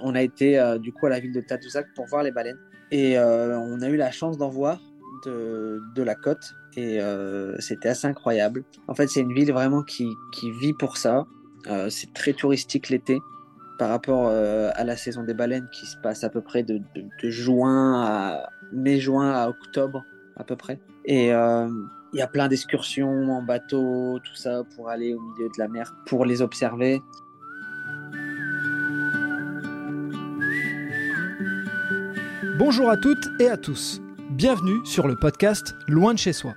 On a été euh, du coup à la ville de Tadoussac pour voir les baleines. Et euh, on a eu la chance d'en voir de, la côte. Et euh, c'était assez incroyable. En fait, c'est une ville vraiment qui, vit pour ça. c'est très touristique l'été par rapport à la saison des baleines qui se passe à peu près de, de, de juin à mai-juin à octobre à peu près. Et il y a plein d'excursions en bateau, tout ça, pour aller au milieu de la mer, pour les observer. Bonjour à toutes et à tous. Bienvenue sur le podcast Loin de chez soi.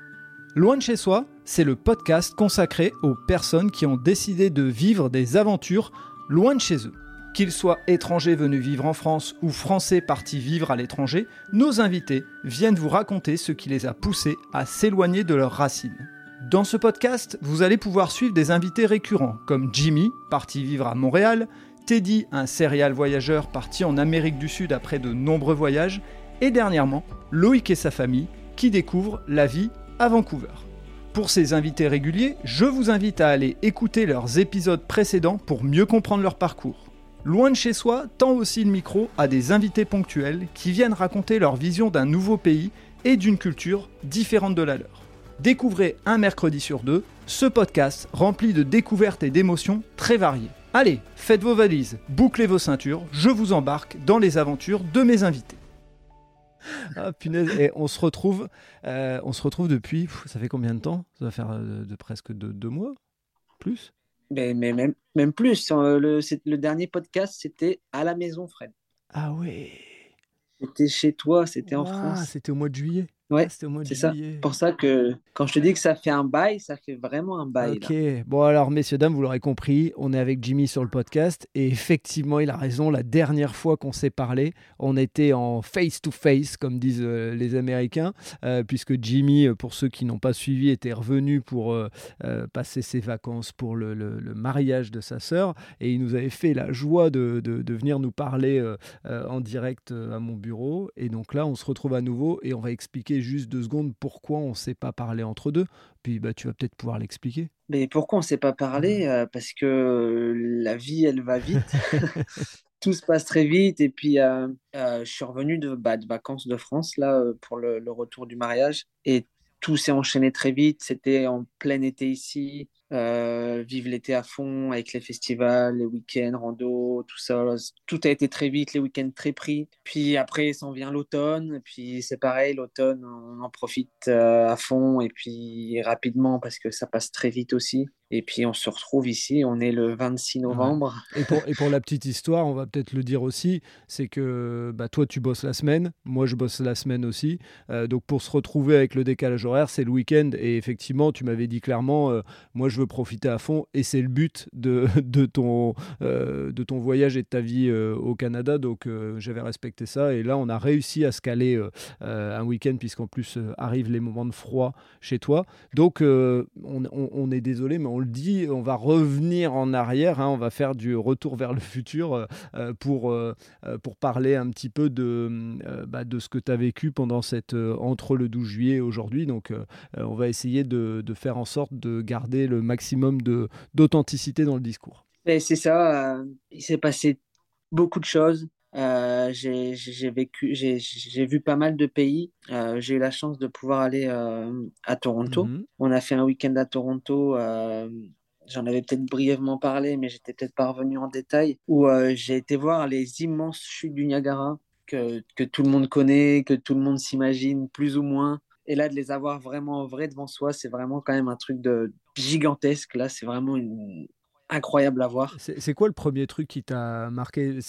Loin de chez soi, c'est le podcast consacré aux personnes qui ont décidé de vivre des aventures loin de chez eux. Qu'ils soient étrangers venus vivre en France ou français partis vivre à l'étranger, nos invités viennent vous raconter ce qui les a poussés à s'éloigner de leurs racines. Dans ce podcast, vous allez pouvoir suivre des invités récurrents comme Jimmy, parti vivre à Montréal, Teddy, un serial voyageur parti en Amérique du Sud après de nombreux voyages, et dernièrement, Loïc et sa famille qui découvrent la vie à Vancouver. Pour ces invités réguliers, je vous invite à aller écouter leurs épisodes précédents pour mieux comprendre leur parcours. Loin de chez soi tend aussi le micro à des invités ponctuels qui viennent raconter leur vision d'un nouveau pays et d'une culture différente de la leur. Découvrez un mercredi sur deux ce podcast rempli de découvertes et d'émotions très variées. Allez, faites vos valises, bouclez vos ceintures, je vous embarque dans les aventures de mes invités. Ah punaise, et on se retrouve, euh, on se retrouve depuis, ça fait combien de temps? Ça va faire euh, de, presque deux mois Plus? Mais, mais même, même plus. Euh, le, le dernier podcast, c'était à la maison, Fred. Ah ouais. C'était chez toi, c'était en France. C'était au mois de juillet. Ouais, c'est ça. Pour ça que quand je te dis que ça fait un bail, ça fait vraiment un bail. Ok. Bon, alors, messieurs, dames, vous l'aurez compris, on est avec Jimmy sur le podcast. Et effectivement, il a raison. La dernière fois qu'on s'est parlé, on était en face-to-face, comme disent euh, les Américains, euh, puisque Jimmy, euh, pour ceux qui n'ont pas suivi, était revenu pour passer ses vacances pour le, mariage de sa sœur. Et il nous avait fait la joie de, de venir nous parler en direct à mon bureau. Et donc là, on se retrouve à nouveau et on va expliquer juste deux secondes pourquoi on ne s'est pas parlé entre deux Puis bah, tu vas peut-être pouvoir l'expliquer. Mais pourquoi on ne s'est pas parlé euh, Parce que la vie, elle va vite. Tout se passe très vite. Et puis, euh, euh, je suis revenu de, bah, de, vacances de France, là, pour le, le retour du mariage. Et tout s'est enchaîné très vite. C'était en plein été ici. Euh, vive l'été à fond avec les festivals, les week-ends, rando, tout ça. Tout a été très vite, les week-ends très pris. Puis après, s'en vient l'automne. Puis c'est pareil, l'automne, on en profite euh, à fond et puis rapidement parce que ça passe très vite aussi. Et puis on se retrouve ici, on est le 26 novembre. Et, pour, et pour la petite histoire, on va peut-être le dire aussi, c'est que bah, toi tu bosses la semaine, moi je bosse la semaine aussi. Euh, donc pour se retrouver avec le décalage horaire, c'est le week-end. Et effectivement, tu m'avais dit clairement, moi je profiter à fond. Et c'est le but de, ton, euh, de ton voyage et de ta vie au Canada. Donc j'avais respecté ça. Et là, on a réussi à se caler un week-end, puisqu'en plus arrivent les moments de froid chez toi. Donc on, est désolé, mais on le dit, on va revenir en arrière, hein, on va faire du retour vers le futur euh, euh, pour, euh, pour parler un petit peu de, bah, de ce que tu as vécu pendant cette, entre le 12 juillet et aujourd'hui. Donc on va essayer de, de, faire en sorte de garder le maximum d'authenticité dans le discours. C'est ça, il s'est passé beaucoup de choses. Euh, j'ai vécu, j'ai vu pas mal de pays. Euh, j'ai eu la chance de pouvoir aller euh, à Toronto. Mhm. On a fait un week-end à Toronto. J'en avais peut-être brièvement parlé, mais j'étais peut-être pas revenu en détail. Où j'ai été voir les immenses chutes du Niagara que, que tout le monde connaît, que tout le monde s'imagine plus ou moins. Et là, de les avoir vraiment en vrai devant soi, c'est vraiment quand même un truc de gigantesque. Là, c'est vraiment une, incroyable à voir. C'est quoi le premier truc qui t'a marqué?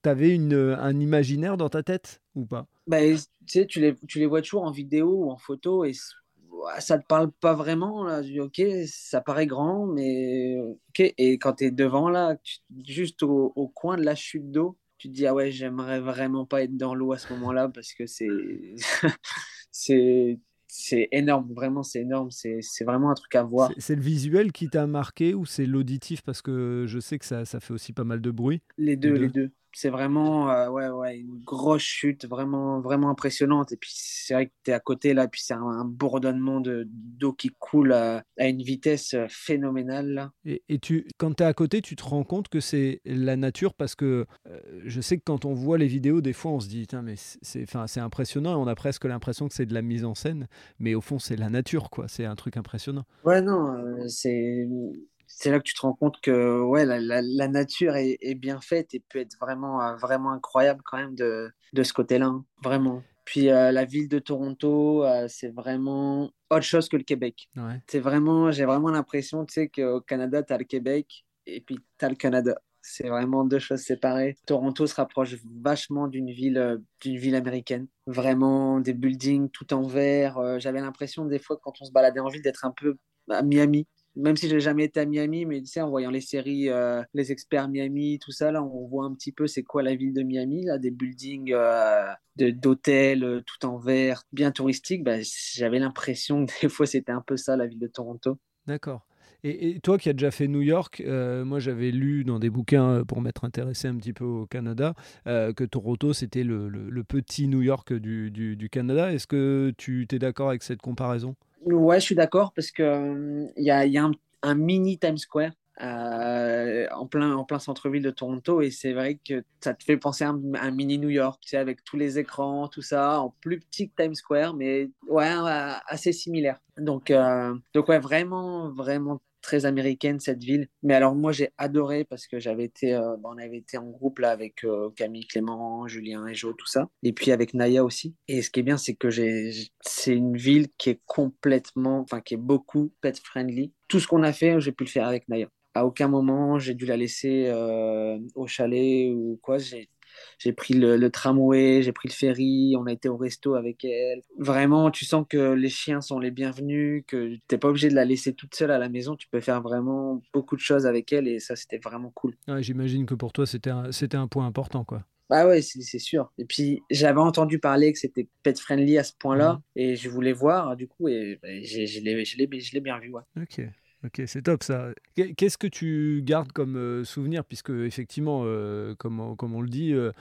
T'avais un imaginaire dans ta tête ou pas? Bah, tu les, tu les vois toujours en vidéo ou en photo et ça te parle pas vraiment. Là. ok, ça paraît grand, mais ok. Et quand tu es devant, là, juste au, au, coin de la chute d'eau, tu te dis, ah ouais, j'aimerais vraiment pas être dans l'eau à ce moment-là parce que c'est. c'est c'est énorme, vraiment, c'est énorme. C'est vraiment un truc à voir. C'est le visuel qui t'a marqué ou c'est l'auditif Parce que je sais que ça, ça, fait aussi pas mal de bruit? Les deux, les deux. C'est vraiment euh, ouais, ouais, une grosse chute, vraiment, vraiment impressionnante. Et puis c'est vrai que tu es à côté là, puis c'est un, bourdonnement d'eau qui coule à, une vitesse euh, phénoménale. Et, et, tu, quand tu es à côté, tu te rends compte que c'est la nature parce que euh, je sais que quand on voit les vidéos, des fois on se dit, mais c'est impressionnant et on a presque l'impression que c'est de la mise en scène, mais au fond c'est la nature, quoi. C'est un truc impressionnant. Ouais, non, c'est c'est là que tu te rends compte que ouais, la, la, nature est, est, bien faite et peut être vraiment, euh, vraiment incroyable quand même de, de ce côté-là, hein, vraiment. Puis euh, la ville de Toronto, euh, c'est vraiment autre chose que le Québec. C'est vraiment, j'ai vraiment l'impression, tu sais, qu'au Canada, tu as le Québec et puis tu as le Canada. C'est vraiment deux choses séparées. Toronto se rapproche vachement d'une ville, d'une ville américaine. Vraiment des buildings tout en vert. J'avais l'impression des fois quand on se baladait en ville d'être un peu à Miami même si j'ai jamais été à Miami, mais tu sais, en voyant les séries, euh, les experts Miami, tout ça, là, on voit un petit peu c'est quoi la ville de Miami, là, des buildings euh, d'hôtels euh, tout en vert, bien touristiques. Bah, j'avais l'impression que des fois c'était un peu ça la ville de Toronto. D'accord. Et, toi qui as déjà fait New York, moi j'avais lu dans des bouquins pour m'être intéressé un petit peu au Canada que Toronto c'était le, petit New York du, du Canada. Est-ce que tu es d'accord avec cette comparaison? Ouais, je suis d'accord parce que euh, y a, y a un, mini Times Square euh, en plein, en plein centre-ville de Toronto et c'est vrai que ça te fait penser à un, mini New York, tu sais, avec tous les écrans, tout ça, en plus petit que Times Square, mais ouais, assez similaire. Donc, euh, donc ouais, vraiment, vraiment très américaine cette ville. Mais alors moi j'ai adoré parce que j'avais été, euh, bah, on avait été en groupe là avec euh, Camille Clément, Julien et Jo, tout ça. Et puis avec Naya aussi. Et ce qui est bien c'est que c'est une ville qui est complètement, enfin qui est beaucoup pet friendly. Tout ce qu'on a fait, j'ai pu le faire avec Naya. À aucun moment j'ai dû la laisser euh, au chalet ou quoi. J'ai j'ai pris le, tramway, j'ai pris le ferry, on a été au resto avec elle. Vraiment, tu sens que les chiens sont les bienvenus, que tu n'es pas obligé de la laisser toute seule à la maison. Tu peux faire vraiment beaucoup de choses avec elle et ça, c'était vraiment cool. J'imagine que pour toi, c'était un, un point important, quoi. Bah ouais, c'est sûr. Et puis, j'avais entendu parler que c'était pet friendly à ce point-là mmh. et je voulais voir, du coup, et je l'ai bien vu. Ouais. Ok. Ok, c'est top ça. Qu'est-ce que tu gardes comme euh, souvenir? Puisque, effectivement, euh, comme, on, le dit, euh,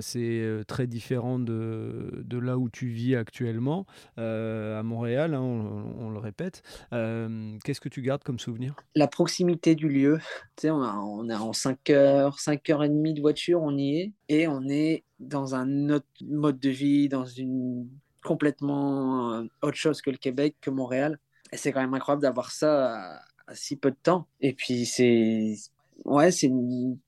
c'est très différent de, là où tu vis actuellement, à Montréal, hein, on, le répète. Qu'est-ce que tu gardes comme souvenir? La proximité du lieu. Tu sais, on, a en 5 heures, 5 heures et demie de voiture, on y est. Et on est dans un autre mode de vie, dans une complètement autre chose que le Québec, que Montréal. C'est quand même incroyable d'avoir ça à, si peu de temps. Et puis, c'est ouais, c'est une,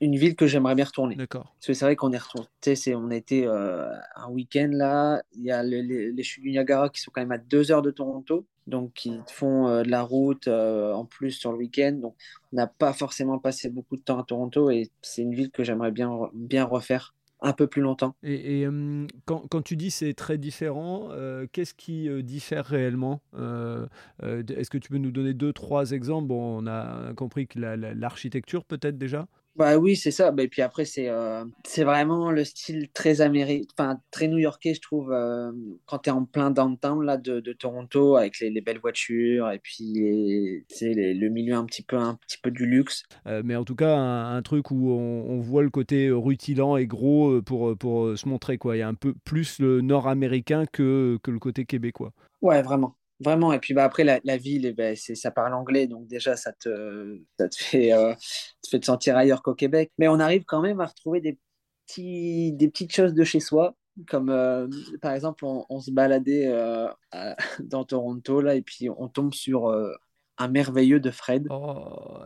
ville que j'aimerais bien retourner. D'accord. Parce que c'est vrai qu'on est retourné. C'est, on a été euh, un week-end là. Il y a les, chutes du Niagara qui sont quand même à deux heures de Toronto. Donc, ils font euh, de la route euh, en plus sur le week-end. Donc, on n'a pas forcément passé beaucoup de temps à Toronto et c'est une ville que j'aimerais bien, bien refaire un peu plus longtemps. Et, quand, quand, tu dis c'est très différent, euh, qu'est-ce qui euh, diffère réellement euh, Est-ce que tu peux nous donner deux, trois exemples? On a compris que l'architecture peut-être déjà? Bah oui, c'est ça. Et puis après, c'est euh, c'est vraiment le style très américain, enfin très new-yorkais, je trouve, euh, quand tu es en plein downtown là, de, de Toronto, avec les, les, belles voitures et puis les, le milieu un petit peu, un petit peu du luxe. Euh, mais en tout cas, un, truc où on, on, voit le côté rutilant et gros pour, pour se montrer. Quoi. Il y a un peu plus le nord-américain que, que le côté québécois. Ouais, vraiment. Vraiment, et puis bah, après, la, la ville, eh ben, ça parle anglais, donc déjà, ça te, ça te, fait, euh, te fait te sentir ailleurs qu'au Québec. Mais on arrive quand même à retrouver des, petits, des petites choses de chez soi, comme euh, par exemple, on, se baladait euh, dans Toronto, là, et puis on tombe sur un merveilleux de Fred oh,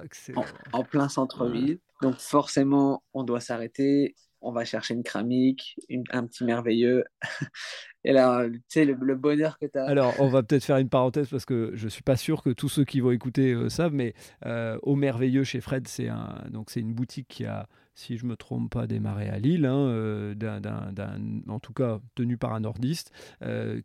en, plein centre-ville. Donc forcément, on doit s'arrêter, on va chercher une cramique, un petit merveilleux. Et là, tu sais, le, bonheur que tu as. Alors, on va peut-être faire une parenthèse parce que je suis pas sûr que tous ceux qui vont écouter euh, savent, mais euh, Au Merveilleux chez Fred, c'est un, c'est une boutique qui a, si je me trompe pas, démarré à Lille, hein, euh, en tout cas tenu par un nordiste,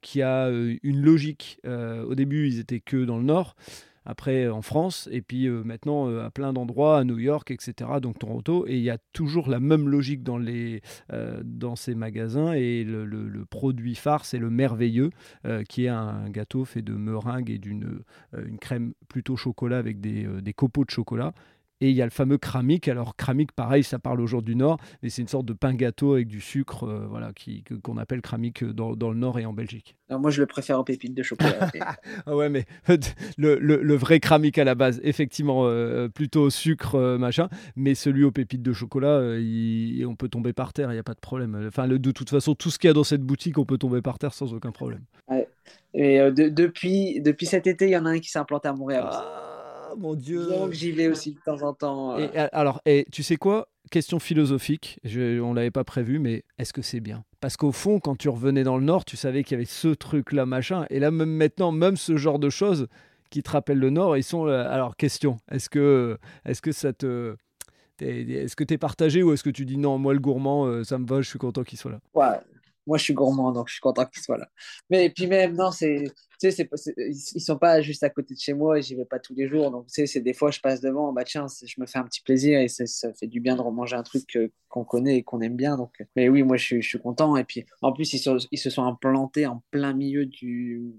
qui a une logique. au début, ils étaient que dans le nord après en France, et puis euh, maintenant euh, à plein d'endroits, à New York, etc., donc Toronto, et il y a toujours la même logique dans, euh, ces magasins, et le, produit phare, c'est le merveilleux, qui est un gâteau fait de meringue et d'une une crème plutôt chocolat avec des copeaux de chocolat. Et il y a le fameux kramik. Alors kramik, pareil, ça parle aux gens du Nord, mais c'est une sorte de pain gâteau avec du sucre, voilà, qui, qu'on appelle kramik dans, dans, le Nord et en Belgique. moi, je le préfère aux pépites de chocolat. ah ouais, mais le, le, vrai kramik à la base, effectivement, plutôt sucre, machin, mais celui aux pépites de chocolat, on peut tomber par terre, il n'y a pas de problème. Enfin, le, de toute façon, tout ce qu'il y a dans cette boutique, on peut tomber par terre sans aucun problème. Ouais. Et depuis, depuis cet été, il y en a un qui s'est implanté à Montréal. Ah mon Dieu. Donc j'y vais aussi de temps en temps. Et, alors, et tu sais quoi? Question philosophique, je, on l'avait pas prévu, mais est-ce que c'est bien? Parce qu'au fond, quand tu revenais dans le Nord, tu savais qu'il y avait ce truc-là, machin. Et là, même maintenant, même ce genre de choses qui te rappellent le Nord, ils sont. Alors, question est-ce que, est-ce que ça te. Est-ce que tu es partagé ou est-ce que tu dis non, moi le gourmand, euh, ça me va, je suis content qu'il soit là? Ouais, moi je suis gourmand, donc je suis content qu'il soit là. Mais puis même, non, c'est tu sais, ils sont pas juste à côté de chez moi et j'y vais pas tous les jours. Donc, tu sais, c'est des fois, je passe devant, bah tiens, je me fais un petit plaisir et ça fait du bien de remanger un truc qu'on connaît et qu'on aime bien. Donc, mais oui, moi, je suis, content. Et puis, en plus, ils, se sont implantés en plein milieu du,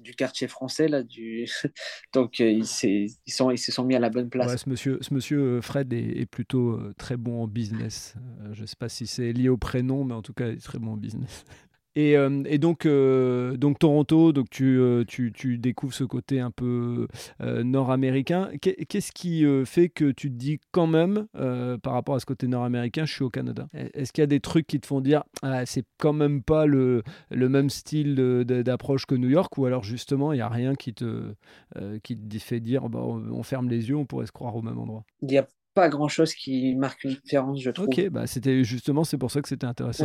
du quartier français là donc euh, ils, se sont mis à la bonne place ce monsieur ce monsieur euh, Fred est, plutôt euh, très bon en business je sais pas si c'est lié au prénom mais en tout cas il est très bon en business et, euh, euh, donc Toronto, donc tu, euh, tu, découvres ce côté un peu nord-américain. Qu'est-ce qui fait que tu te dis quand même, par rapport à ce côté nord-américain, je suis au Canada? Est-ce qu'il y a des trucs qui te font dire, ah, c'est quand même pas le, même style d'approche que New York, ou alors justement, il n'y a rien qui te, qui te fait dire, bah, on ferme les yeux, on pourrait se croire au même endroit? Il pas grand chose qui marque une différence, je trouve. Ok, bah c'était justement, c'est pour ça que c'était intéressant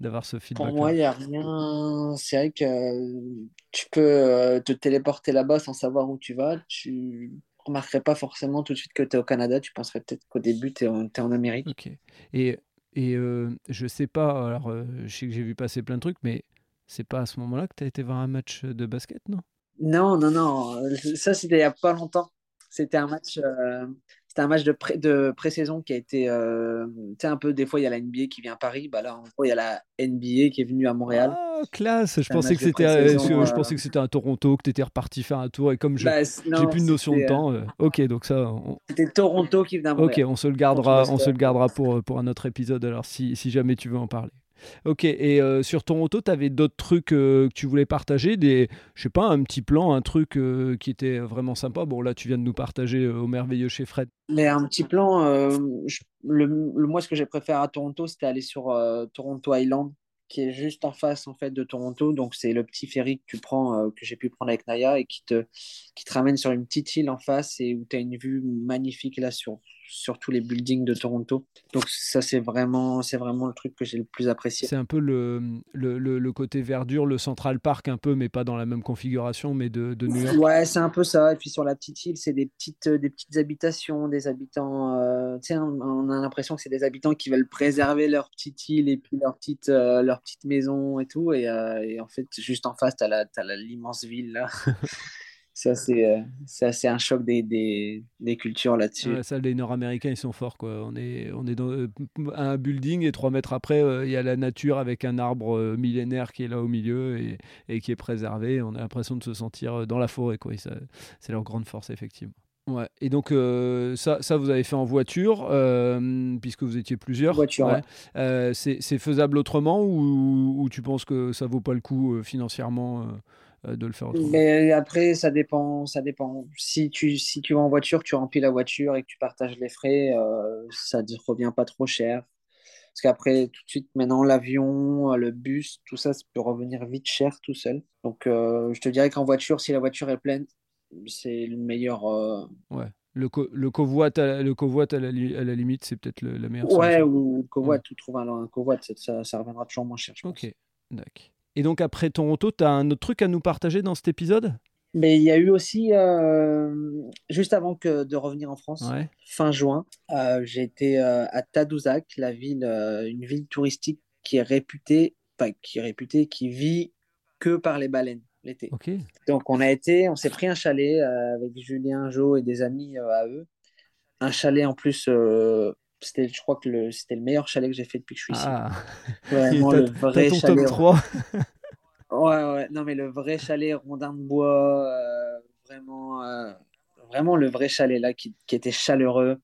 d'avoir ce feedback. Pour moi, il n'y a rien. C'est vrai que tu peux euh, te téléporter là-bas sans savoir où tu vas. Tu remarquerais pas forcément tout de suite que tu es au Canada. Tu penserais peut-être qu'au début, tu es, en Amérique. Ok. Et, et euh, je sais pas, alors euh, je sais que j'ai vu passer plein de trucs, mais c'est pas à ce moment-là que tu as été voir un match de basket, non? Non, non, non. Ça, c'était il n'y a pas longtemps. C'était un match. C'était un match de, pré de pré-saison qui a été. Euh, tu sais, un peu, des fois, il y a la NBA qui vient à Paris. Bah là, en gros, il y a la NBA qui est venue à Montréal. Ah, classe Je pensais, que c'était, euh, je, euh, pensais que c'était à Toronto, que tu étais reparti faire un tour. Et comme je bah, j'ai plus de notion de temps. ok, donc ça. C'était Toronto qui venait à Montréal. Ok, on se le gardera, on se le gardera pour, pour un autre épisode, alors, si, si jamais tu veux en parler. Ok, et euh, sur Toronto, tu avais d'autres trucs euh, que tu voulais partager? Des, Je sais pas, un petit plan, un truc euh, qui était vraiment sympa? Bon, là, tu viens de nous partager au merveilleux chez Fred. Mais un petit plan, le, moi, ce que j'ai préféré à Toronto, c'était aller sur Toronto Island, qui est juste en face en fait de Toronto. Donc, c'est le petit ferry que tu prends, que j'ai pu prendre avec Naya et qui te, qui te ramène sur une petite île en face et où tu as une vue magnifique là sur, sur tous les buildings de Toronto. Donc ça, c'est vraiment, c'est vraiment le truc que j'ai le plus apprécié. C'est un peu le, le, le, côté verdure, le Central Park un peu, mais pas dans la même configuration, mais de, de New York. Ouais, c'est un peu ça. Et puis sur la petite île, c'est des petites, des petites habitations, des habitants. Euh, tu sais, on, a l'impression que c'est des habitants qui veulent préserver leur petite île et puis leur petite, euh, leur petite maison et tout. Et, euh, et en fait, juste en face, tu as l'immense ville là. Euh, c'est assez, un choc des, des, des cultures là-dessus. ça, les Nord-Américains, ils sont forts. Quoi. On, est, on est dans euh, un building et trois mètres après, euh, il y a la nature avec un arbre millénaire qui est là au milieu et, et qui est préservé. On a l'impression de se sentir dans la forêt. Quoi. c'est leur grande force, effectivement. Ouais. Et donc, ça, ça, vous avez fait en voiture, puisque vous étiez plusieurs. Voiture, ouais. c'est faisable autrement ou, ou, tu penses que ça vaut pas le coup financièrement de le faire autrement. Mais après, ça dépend, ça dépend. Si tu, si tu vas en voiture, tu remplis la voiture et que tu partages les frais, euh, ça ne revient pas trop cher. Parce qu'après, tout de suite, maintenant, l'avion, le bus, tout ça, ça peut revenir vite cher tout seul. Donc, euh, je te dirais qu'en voiture, si la voiture est pleine, c'est le meilleur. Ouais. Le, le covoit, à, le covoit à, la, à la limite, c'est peut-être la meilleure Ouais, ou le covoit, tu trouves un, un covoit, ça, ça, reviendra toujours moins cher. ok, d'accord. Et donc après Toronto, tu as un autre truc à nous partager dans cet épisode? Mais il y a eu aussi, euh, juste avant que de revenir en France, fin juin, euh, j'ai été euh, à Tadoussac, la ville, une ville touristique qui est réputée, enfin qui est réputée, qui vit que par les baleines l'été. Donc on a été, on s'est pris un chalet avec Julien, Jo et des amis à eux. Un chalet en plus c'était, je crois que c'était le meilleur chalet que j'ai fait depuis que je suis ici. Ah. Vraiment le vrai chalet. 3. ouais, ouais, non, mais le vrai chalet rondin de bois, euh, vraiment, euh, vraiment le vrai chalet là qui, qui, était chaleureux.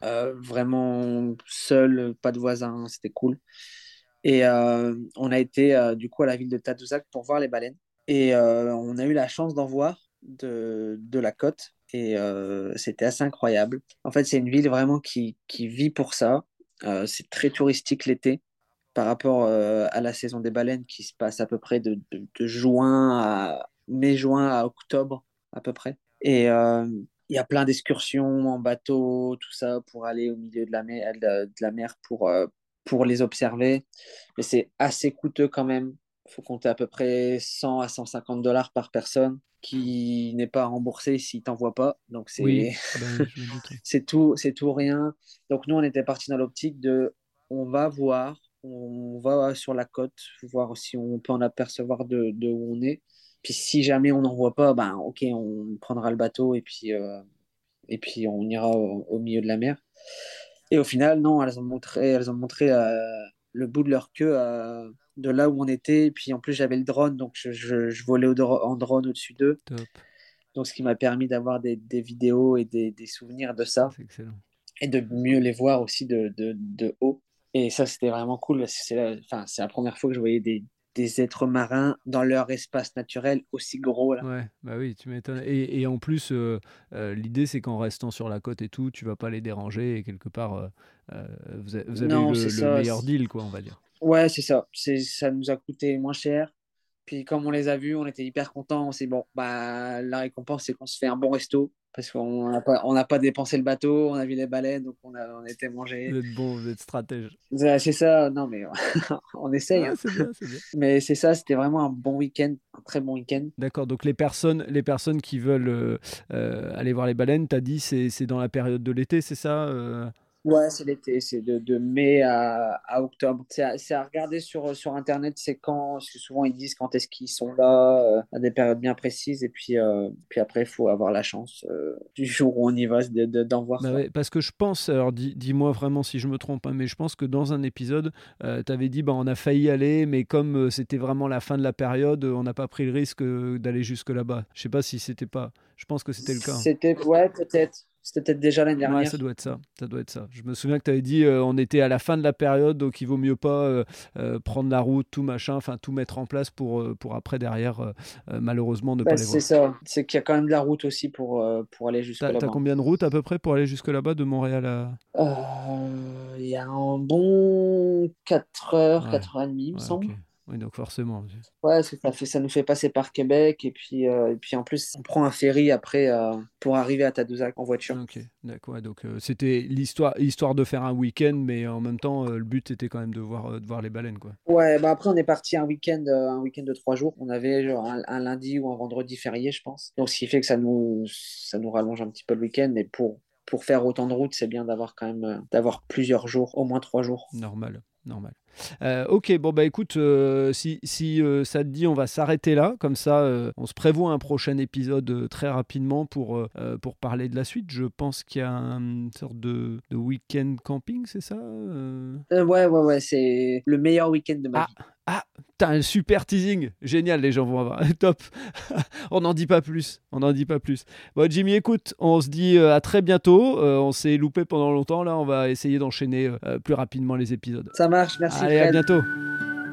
vraiment seul, pas de voisins, c'était cool. Et on a été du coup à la ville de Tadoussac pour voir les baleines. Et on a eu la chance d'en voir de, de la côte et c'était assez incroyable. En fait, c'est une ville vraiment qui, qui vit pour ça. c'est très touristique l'été par rapport à la saison des baleines qui se passe à peu près de, juin à mai-juin à octobre à peu près. Et il y a plein d'excursions en bateau, tout ça pour aller au milieu de la mer, de la mer pour, pour les observer. Mais c'est assez coûteux quand même. Il faut compter à peu près 100 à 150 dollars par personne qui n'est pas remboursé s'il t'envoie pas. Donc c'est ben, c'est tout c'est tout rien. Donc nous on était parti dans l'optique de on va voir, on va sur la côte voir si on peut en apercevoir de, de où on est. Puis si jamais on n'en voit pas, ben ok on prendra le bateau et puis euh, et puis on ira au, milieu de la mer. Et au final non, elles ont montré elles ont montré euh, le bout de leur queue. Euh, de là où on était. Et puis en plus, j'avais le drone, donc je, je, volais en drone au-dessus d'eux. Donc ce qui m'a permis d'avoir des, des, vidéos et des, des, souvenirs de ça. Et de mieux les voir aussi de, de, de haut. Et ça, c'était vraiment cool. C'est la, enfin, la première fois que je voyais des, des êtres marins dans leur espace naturel aussi gros. Là. Ouais, bah oui, tu m'étonnes. Et, et, en plus, euh, euh, l'idée, c'est qu'en restant sur la côte et tout, tu vas pas les déranger et quelque part, euh, vous, avez, eu le, le meilleur deal, quoi, on va dire. Ouais, c'est ça. C'est, ça nous a coûté moins cher. Puis comme on les a vus, on était hyper contents. On s'est bon, bah, la récompense, c'est qu'on se fait un bon resto. Parce qu'on n'a pas, on pas dépensé le bateau, on a vu les baleines, donc on a, on a été manger. Vous êtes bon, vous êtes stratège. C'est ça, non mais on essaye. Hein. bien, bien. Mais c'est ça, c'était vraiment un bon week-end, un très bon week-end. D'accord, donc les personnes, les personnes qui veulent euh, euh, aller voir les baleines, tu as dit c'est, c'est dans la période de l'été, c'est ça euh? Ouais, c'est l'été, c'est de, de, mai à, à octobre. C'est à, à, regarder sur, sur Internet, c'est quand, parce que souvent ils disent quand est-ce qu'ils sont là, euh, à des périodes bien précises, et puis, euh, puis après, il faut avoir la chance euh, du jour où on y va d'en de, d'en voir. Bah ouais, parce que je pense, alors dis, dis-moi vraiment si je me trompe, hein, mais je pense que dans un épisode, tu avais dit bah, on a failli aller, mais comme c'était vraiment la fin de la période, on n'a pas pris le risque d'aller jusque là-bas. Je sais pas si c'était pas, je pense que c'était le cas. C'était, ouais, peut-être. C'était peut-être déjà l'année dernière. Ouais, ça doit être ça. Ça doit être ça. Je me souviens que tu avais dit euh, on était à la fin de la période, donc il vaut mieux pas euh, euh, prendre la route, tout machin, enfin tout mettre en place pour, pour après derrière malheureusement ne pas bah, les voir. C'est ça. C'est qu'il y a quand même de la route aussi pour, pour aller jusque là-bas. T'as combien de routes à peu près pour aller jusque là-bas de Montréal à Il y a un bon 4 heures, 4 heures et demie, il me semble. Oui, donc forcément. Ouais, ça, fait, ça nous fait passer par Québec et puis, euh, et puis en plus, on prend un ferry après euh, pour arriver à Tadoussac en voiture. Ok, d'accord. donc euh, c'était l'histoire, histoire de faire un week-end, mais en même temps, le but était quand même de voir, de voir les baleines, quoi. Ouais, bah après on est parti un week-end, un week-end de trois jours. On avait genre un, lundi ou un vendredi férié, je pense. Donc ce qui fait que ça nous, ça nous rallonge un petit peu le week-end, mais pour pour faire autant de routes, c'est bien d'avoir quand même d'avoir plusieurs jours, au moins trois jours. Normal, normal. Euh, ok, bon bah écoute, euh, si, si euh, ça te dit, on va s'arrêter là, comme ça on se prévoit un prochain épisode très rapidement pour, pour parler de la suite. Je pense qu'il y a une sorte de, de week-end camping, c'est ça Ouais, ouais, ouais, c'est le meilleur week-end de ma ah, vie. Ah, t'as un super teasing. Génial, les gens vont avoir. Top. on n'en dit pas plus. On n'en dit pas plus. Bon, Jimmy, écoute, on se dit à très bientôt. on s'est loupé pendant longtemps. Là, on va essayer d'enchaîner plus rapidement les épisodes. Ça marche, merci. Allez, à bientôt.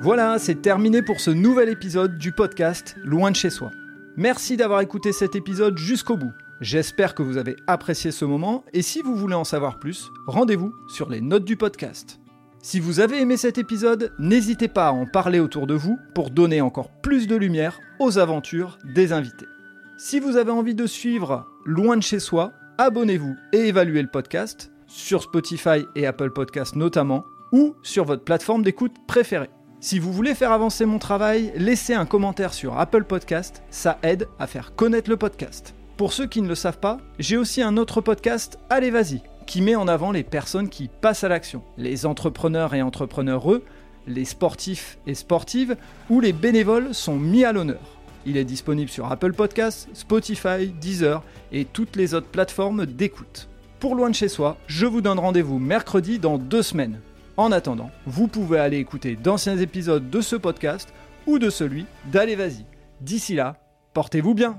Voilà, c'est terminé pour ce nouvel épisode du podcast Loin de chez soi. Merci d'avoir écouté cet épisode jusqu'au bout. J'espère que vous avez apprécié ce moment et si vous voulez en savoir plus, rendez-vous sur les notes du podcast. Si vous avez aimé cet épisode, n'hésitez pas à en parler autour de vous pour donner encore plus de lumière aux aventures des invités. Si vous avez envie de suivre Loin de chez soi, abonnez-vous et évaluez le podcast, sur Spotify et Apple Podcasts notamment, ou sur votre plateforme d'écoute préférée. Si vous voulez faire avancer mon travail, laissez un commentaire sur Apple Podcast, ça aide à faire connaître le podcast. Pour ceux qui ne le savent pas, j'ai aussi un autre podcast, Allez Vas-y, qui met en avant les personnes qui passent à l'action, les entrepreneurs et entrepreneureux, les sportifs et sportives, ou les bénévoles sont mis à l'honneur. Il est disponible sur Apple Podcasts, Spotify, Deezer et toutes les autres plateformes d'écoute. Pour Loin de chez soi, je vous donne rendez-vous mercredi dans deux semaines en attendant, vous pouvez aller écouter d'anciens épisodes de ce podcast ou de celui d'Allez. D'ici là, portez-vous bien